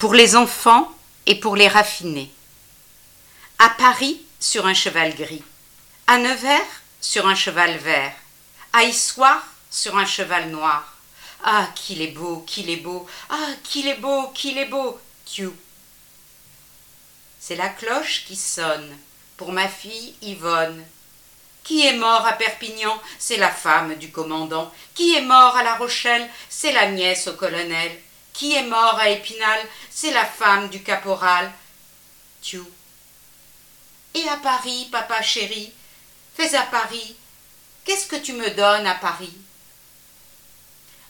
pour les enfants et pour les raffinés. À Paris, sur un cheval gris. À Nevers, sur un cheval vert. À Issoire, sur un cheval noir. Ah, qu'il est beau, qu'il est beau, ah, qu'il est beau, qu'il est beau, Tiou. C'est la cloche qui sonne pour ma fille Yvonne. Qui est mort à Perpignan? C'est la femme du commandant. Qui est mort à La Rochelle? C'est la nièce au colonel. Qui est mort à Épinal C'est la femme du caporal. Tiou. Et à Paris, papa chéri Fais à Paris. Qu'est-ce que tu me donnes à Paris?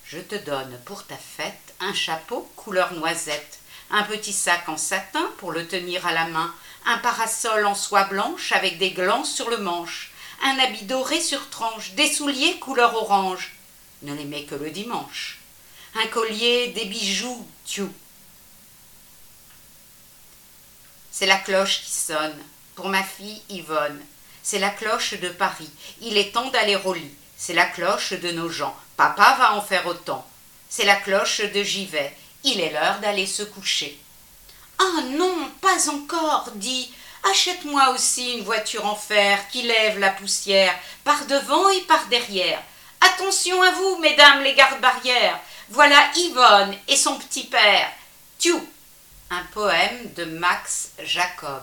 Je te donne pour ta fête un chapeau couleur noisette, un petit sac en satin pour le tenir à la main, un parasol en soie blanche avec des glands sur le manche, un habit doré sur tranche, des souliers couleur orange. Ne les mets que le dimanche. Un collier, des bijoux, tiou. C'est la cloche qui sonne pour ma fille Yvonne. C'est la cloche de Paris. Il est temps d'aller au lit. C'est la cloche de nos gens. Papa va en faire autant. C'est la cloche de Givet. Il est l'heure d'aller se coucher. Ah non, pas encore, dit. Achète-moi aussi une voiture en fer qui lève la poussière par devant et par derrière. Attention à vous, mesdames les gardes-barrières. Voilà Yvonne et son petit père. Tiou. Un poème de Max Jacob.